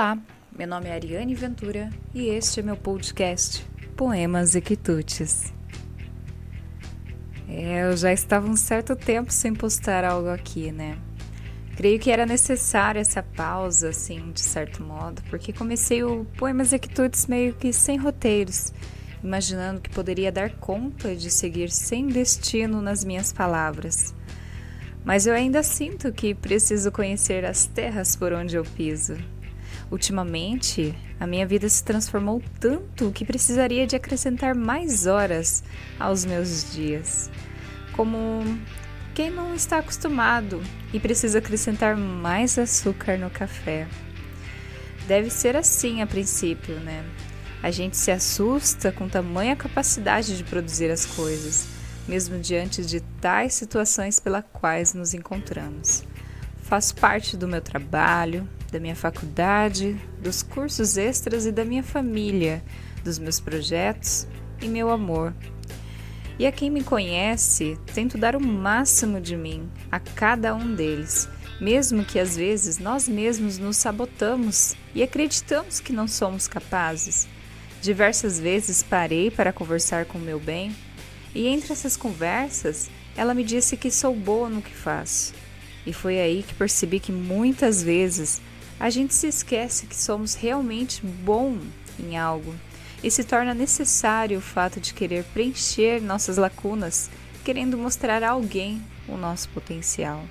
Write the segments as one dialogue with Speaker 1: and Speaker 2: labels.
Speaker 1: Olá, meu nome é Ariane Ventura e este é meu podcast Poemas e Quitutes. É, eu já estava um certo tempo sem postar algo aqui, né? Creio que era necessária essa pausa, assim, de certo modo, porque comecei o Poemas e Quitutes meio que sem roteiros, imaginando que poderia dar conta de seguir sem destino nas minhas palavras. Mas eu ainda sinto que preciso conhecer as terras por onde eu piso. Ultimamente, a minha vida se transformou tanto que precisaria de acrescentar mais horas aos meus dias. Como quem não está acostumado e precisa acrescentar mais açúcar no café. Deve ser assim a princípio, né? A gente se assusta com tamanha capacidade de produzir as coisas mesmo diante de tais situações pelas quais nos encontramos. Faço parte do meu trabalho, da minha faculdade, dos cursos extras e da minha família, dos meus projetos e meu amor. E a quem me conhece, tento dar o máximo de mim a cada um deles, mesmo que às vezes nós mesmos nos sabotamos e acreditamos que não somos capazes. Diversas vezes parei para conversar com meu bem e entre essas conversas, ela me disse que sou boa no que faço. E foi aí que percebi que muitas vezes a gente se esquece que somos realmente bom em algo e se torna necessário o fato de querer preencher nossas lacunas, querendo mostrar a alguém o nosso potencial.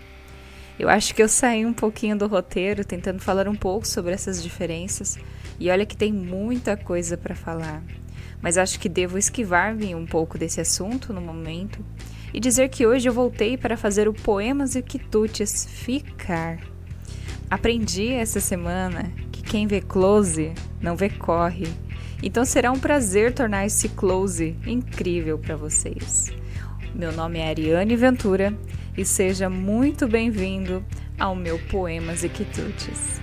Speaker 1: Eu acho que eu saí um pouquinho do roteiro tentando falar um pouco sobre essas diferenças, e olha que tem muita coisa para falar mas acho que devo esquivar-me um pouco desse assunto no momento e dizer que hoje eu voltei para fazer o Poemas e Quitutes ficar. Aprendi essa semana que quem vê close não vê corre, então será um prazer tornar esse close incrível para vocês. Meu nome é Ariane Ventura e seja muito bem-vindo ao meu Poemas e Quitutes.